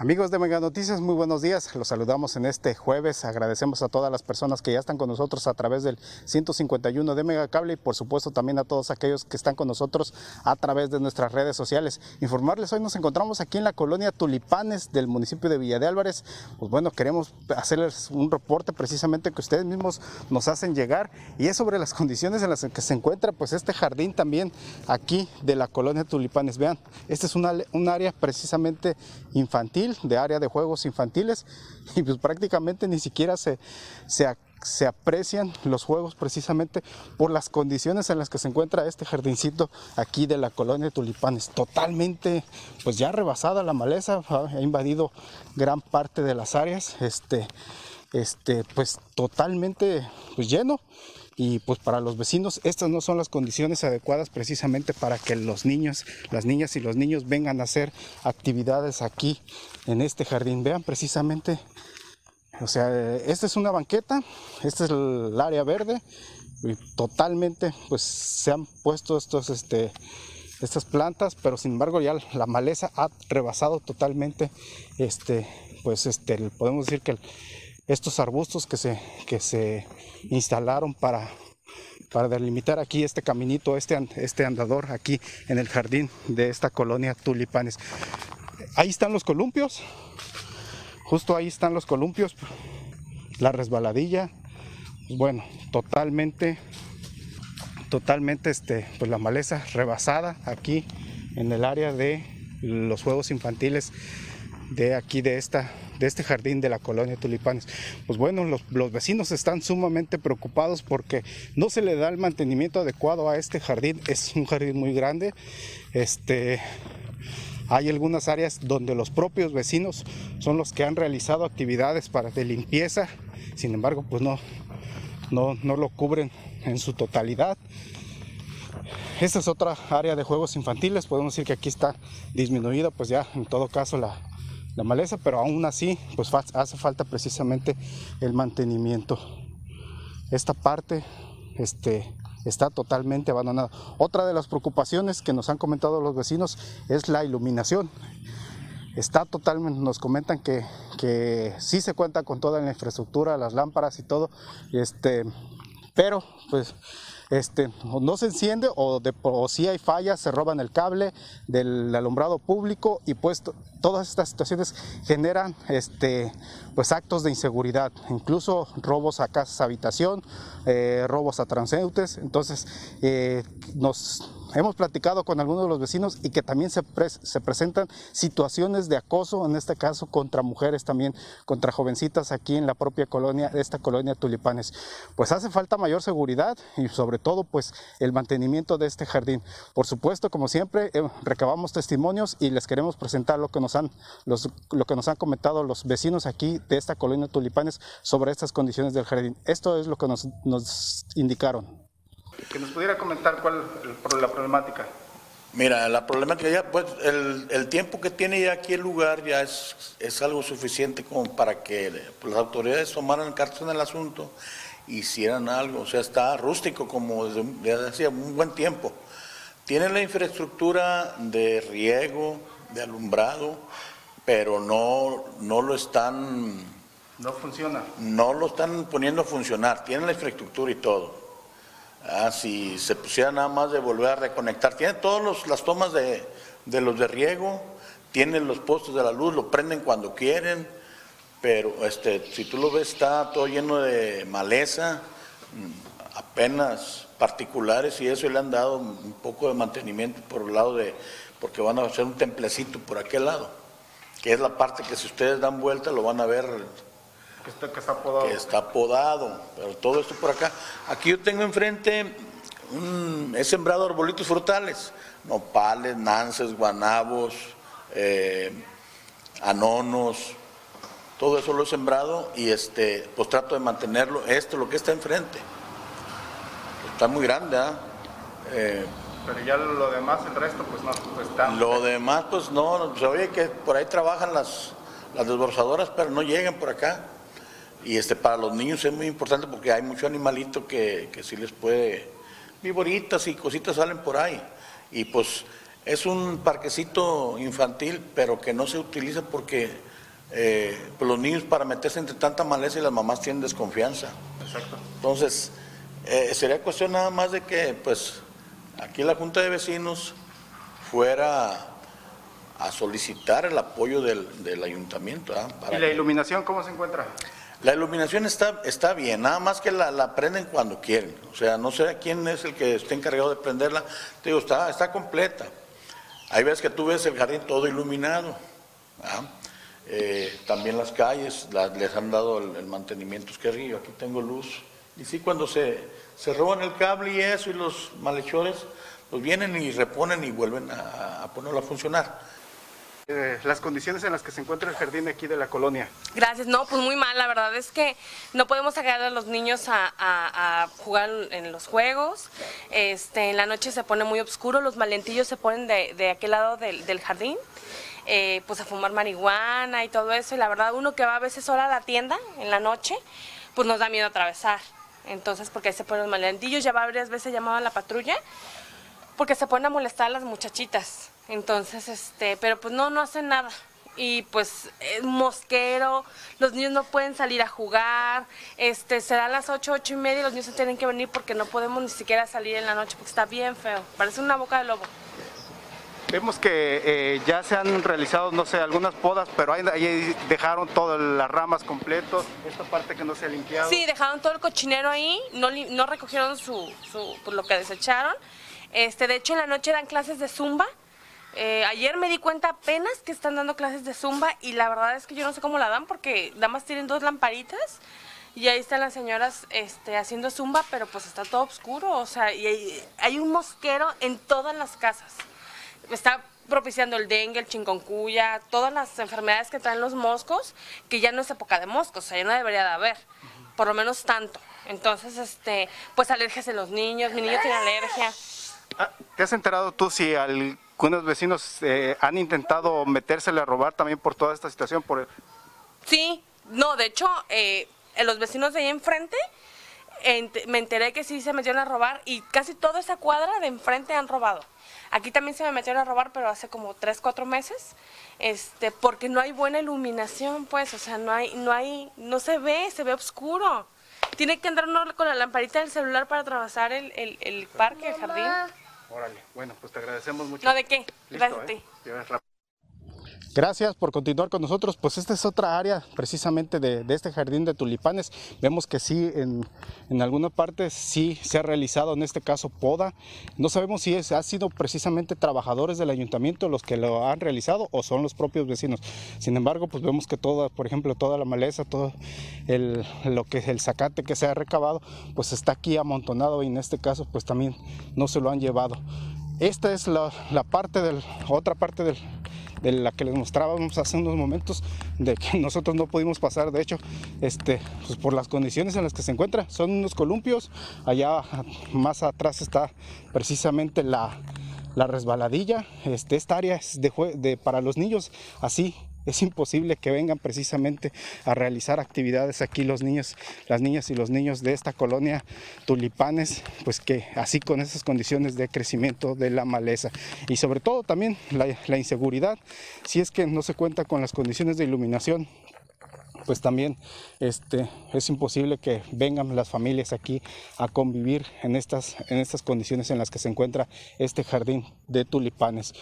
Amigos de Mega Noticias, muy buenos días. Los saludamos en este jueves. Agradecemos a todas las personas que ya están con nosotros a través del 151 de Mega Cable y por supuesto también a todos aquellos que están con nosotros a través de nuestras redes sociales. Informarles, hoy nos encontramos aquí en la colonia Tulipanes del municipio de Villa de Álvarez. Pues bueno, queremos hacerles un reporte precisamente que ustedes mismos nos hacen llegar y es sobre las condiciones en las que se encuentra pues este jardín también aquí de la colonia Tulipanes. Vean, este es una, un área precisamente infantil de área de juegos infantiles y pues prácticamente ni siquiera se, se, aprecian los juegos precisamente por las condiciones en las que se encuentra este jardincito aquí de la colonia de Tulipanes. Totalmente, pues ya rebasada la maleza, ha invadido gran parte de las áreas, este, este, pues totalmente pues lleno y pues para los vecinos estas no son las condiciones adecuadas precisamente para que los niños, las niñas y los niños vengan a hacer actividades aquí en este jardín. Vean precisamente, o sea, esta es una banqueta, este es el área verde totalmente pues se han puesto estos este estas plantas, pero sin embargo ya la maleza ha rebasado totalmente este pues este podemos decir que estos arbustos que se, que se instalaron para, para delimitar aquí este caminito, este, este andador aquí en el jardín de esta colonia Tulipanes. Ahí están los columpios, justo ahí están los columpios, la resbaladilla, bueno, totalmente, totalmente este, pues la maleza rebasada aquí en el área de los juegos infantiles de aquí de esta de este jardín de la colonia Tulipanes. Pues bueno, los, vecinos están sumamente preocupados porque no se le da el mantenimiento adecuado a este jardín. Es un jardín muy grande. Este, hay algunas áreas donde los propios vecinos son los que han realizado actividades para de limpieza. Sin embargo, pues no, no, no lo cubren en su totalidad. Esta es otra área de juegos infantiles. Podemos decir que aquí está disminuida, pues ya en todo caso la, la maleza, pero aún así pues hace falta precisamente el mantenimiento. Esta parte este, está totalmente abandonada. Otra de las preocupaciones que nos han comentado los vecinos es la iluminación. Está totalmente, nos comentan que, que sí se cuenta con toda la infraestructura, las lámparas y todo, este, pero pues este, no se enciende o, de, o si hay fallas, se roban el cable del alumbrado público y pues todas estas situaciones generan este, pues actos de inseguridad, incluso robos a casas habitación, eh, robos a transeúntes, entonces eh, nos hemos platicado con algunos de los vecinos y que también se, se, presentan situaciones de acoso, en este caso contra mujeres también, contra jovencitas aquí en la propia colonia, esta colonia Tulipanes. Pues hace falta mayor seguridad y sobre todo pues el mantenimiento de este jardín. Por supuesto, como siempre, eh, recabamos testimonios y les queremos presentar lo que nos han, los, lo que nos han comentado los vecinos aquí de esta colonia Tulipanes sobre estas condiciones del jardín. Esto es lo que nos, nos indicaron que nos pudiera comentar cuál es la problemática. Mira, la problemática ya, pues el, tiempo que tiene ya aquí el lugar ya es, es algo suficiente como para que pues, las autoridades tomaran cartas en el asunto, hicieran algo, o sea, está rústico como desde, hacía un buen tiempo. Tiene la infraestructura de riego, de alumbrado, pero no, no lo están... No funciona. No lo están poniendo a funcionar, tienen la infraestructura y todo. Ah, si se pusiera nada más de volver a reconectar, tiene todas las tomas de, los de riego, tienen los postes de la luz, lo prenden cuando quieren, pero este, si tú lo ves está todo lleno de maleza, mm, apenas particulares y eso le han dado un poco de mantenimiento por el lado de, porque van a hacer un templecito por aquel lado, que es la parte que si ustedes dan vuelta lo van a ver Que está, que está podado. que está podado, pero todo esto por acá. Aquí yo tengo enfrente, un, he sembrado arbolitos frutales, nopales, nances, guanabos, eh, anonos, todo eso lo he sembrado y este, pues trato de mantenerlo, esto, lo que está enfrente. Está muy grande, ¿ah? Eh, Pero ya lo demás, el resto, pues no, pues está. lo demás, pues no, se oye que por ahí trabajan las, las pero no llegan por acá. Y este, para los niños es muy importante porque hay mucho animalito que, que sí les puede, viboritas y cositas salen por ahí. Y pues es un parquecito infantil, pero que no se utiliza porque eh, pues los niños para meterse entre tanta maleza y las mamás tienen desconfianza. Exacto. Entonces, eh, sería cuestión nada más de que, pues, aquí la Junta de Vecinos fuera a solicitar el apoyo del, del ayuntamiento. Para ¿Y la que- iluminación cómo se encuentra? La iluminación está, está bien, nada más que la, la prenden cuando quieren. O sea, no sé quién es el que esté encargado de prenderla. Te digo, está, completa. Hay veces que tú ves el jardín todo iluminado. ¿ah? Eh, también las calles les han dado el, mantenimiento. Es que aquí tengo luz. Y sí, cuando se, se roban el cable y eso, y los malhechores, pues vienen y reponen y vuelven a, a ponerlo a funcionar. Eh, las condiciones en las que se encuentra el jardín aquí de la colonia. Gracias, no, pues muy mal, la verdad es que no podemos sacar a los niños a, jugar en los juegos, este, en la noche se pone muy oscuro, los malentillos se ponen de, aquel lado del, del jardín, eh, pues a fumar marihuana y todo eso, y la verdad uno que va a veces sola a la tienda en la noche, pues nos da miedo atravesar, entonces porque ahí se ponen los malentillos, ya varias veces llamado a la patrulla, porque se ponen a molestar a las muchachitas. Entonces, este, pero pues no, no hacen nada. Y pues es mosquero, los niños no pueden salir a jugar, este, se dan las ocho, ocho y media y los niños se tienen que venir porque no podemos ni siquiera salir en la noche porque está bien feo, parece una boca de lobo. Vemos que eh, ya se han realizado, no sé, algunas podas, pero ahí, ahí dejaron todas las ramas completos, esta parte que no se ha limpiado. Sí, dejaron todo el cochinero ahí, no, no recogieron su, su- pues, lo que desecharon. Este, de hecho, en la noche dan clases de zumba. Eh, ayer me di cuenta apenas que están dando clases de zumba y la verdad es que yo no sé cómo la dan porque nada más tienen dos lamparitas y ahí están las señoras este, haciendo zumba, pero pues está todo oscuro, o sea, y hay, un mosquero en todas las casas. Está propiciando el dengue, el chingoncuya, todas las enfermedades que traen los moscos, que ya no es época de moscos, o sea, ya no debería de haber, por lo menos tanto. Entonces, este, pues alergias en los niños, mi niño tiene alergia. Ah, ¿Te has enterado tú si algunos vecinos eh, han intentado metérsele a robar también por toda esta situación? Por el- Sí, no, de hecho, eh, los vecinos de ahí enfrente, ent- me enteré que sí se metieron a robar y casi toda esa cuadra de enfrente han robado. Aquí también se me metieron a robar, pero hace como tres, cuatro meses, este, porque no hay buena iluminación, pues, o sea, no hay, no hay, no se ve, se ve oscuro. Tiene que andar uno con la lamparita del celular para atravesar el, el, el parque, el jardín. Órale, bueno, pues te agradecemos mucho. No, ¿de qué? Listo, Gracias a ¿eh? ti. Gracias por continuar con nosotros. Pues esta es otra área precisamente de, de este jardín de tulipanes. Vemos que sí, en, en alguna parte sí se ha realizado, en este caso poda. No sabemos si es, ha sido precisamente trabajadores del ayuntamiento los que lo han realizado o son los propios vecinos. Sin embargo, pues vemos que toda, por ejemplo, toda la maleza, todo el, lo que el zacate que se ha recabado, pues está aquí amontonado y en este caso pues también no se lo han llevado. Esta es la, la parte del, otra parte del, de la que les mostrábamos hace unos momentos, de que nosotros no pudimos pasar, de hecho, este, pues por las condiciones en las que se encuentra. Son unos columpios, allá más atrás está precisamente la, la resbaladilla. Este, esta área es de, de- para los niños, así es imposible que vengan precisamente a realizar actividades aquí los niños, las niñas y los niños de esta colonia tulipanes, pues que así con esas condiciones de crecimiento de la maleza. Y sobre todo también la, inseguridad, si es que no se cuenta con las condiciones de iluminación pues también este, es imposible que vengan las familias aquí a convivir en estas, en estas condiciones en las que se encuentra este jardín de tulipanes.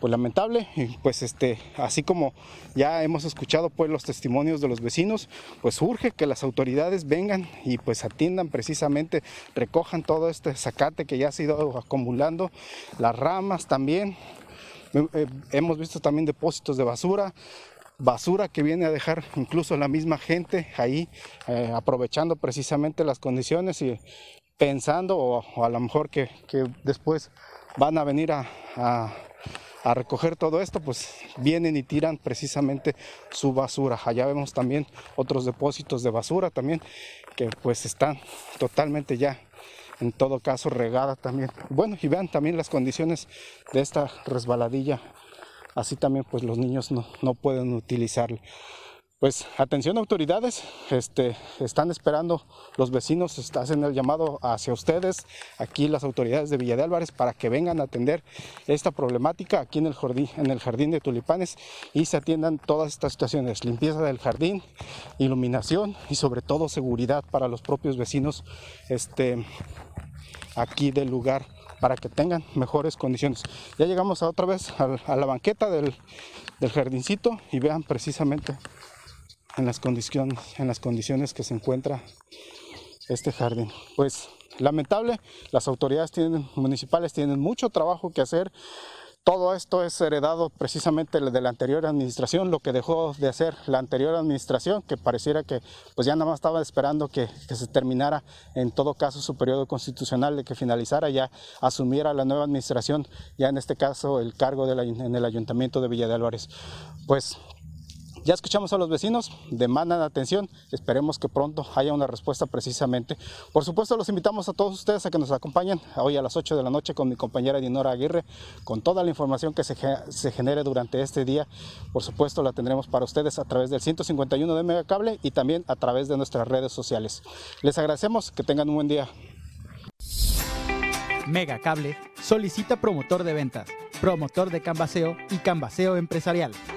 Pues lamentable, pues este, así como ya hemos escuchado pues los testimonios de los vecinos, pues urge que las autoridades vengan y pues atiendan precisamente, recojan todo este zacate que ya ha ido acumulando, las ramas también, eh, hemos visto también depósitos de basura, basura que viene a dejar incluso la misma gente ahí, eh, aprovechando precisamente las condiciones y pensando, o, a lo mejor que, después van a venir a, a, recoger todo esto, pues vienen y tiran precisamente su basura. Allá vemos también otros depósitos de basura también que pues están totalmente ya en todo caso regada también. Bueno, y vean también las condiciones de esta resbaladilla así también pues los niños no, pueden utilizarlo. Pues atención autoridades, este, están esperando los vecinos, hacen el llamado hacia ustedes, aquí las autoridades de Villa de Álvarez, para que vengan a atender esta problemática aquí en el jardín, en el jardín de tulipanes y se atiendan todas estas situaciones, limpieza del jardín, iluminación y sobre todo seguridad para los propios vecinos este, aquí del lugar para que tengan mejores condiciones. Ya llegamos a otra vez a, la banqueta del, jardincito y vean precisamente en las condiciones, en las condiciones que se encuentra este jardín. Pues lamentable, las autoridades tienen, municipales tienen mucho trabajo que hacer todo esto es heredado precisamente de la anterior administración, lo que dejó de hacer la anterior administración, que pareciera que pues ya nada más estaba esperando que, se terminara en todo caso su periodo constitucional, de que finalizara, ya asumiera la nueva administración, ya en este caso el cargo en el ayuntamiento de Villa de Álvarez. Pues ya escuchamos a los vecinos, demandan atención, esperemos que pronto haya una respuesta precisamente. Por supuesto, los invitamos a todos ustedes a que nos acompañen hoy a las 8 de la noche con mi compañera Dinora Aguirre, con toda la información que se, se genere durante este día. Por supuesto, la tendremos para ustedes a través del 151 de Megacable y también a través de nuestras redes sociales. Les agradecemos, que tengan un buen día. Megacable solicita promotor de ventas promotor de Canvaseo y Canvaseo Empresarial.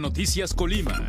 Noticias Colima.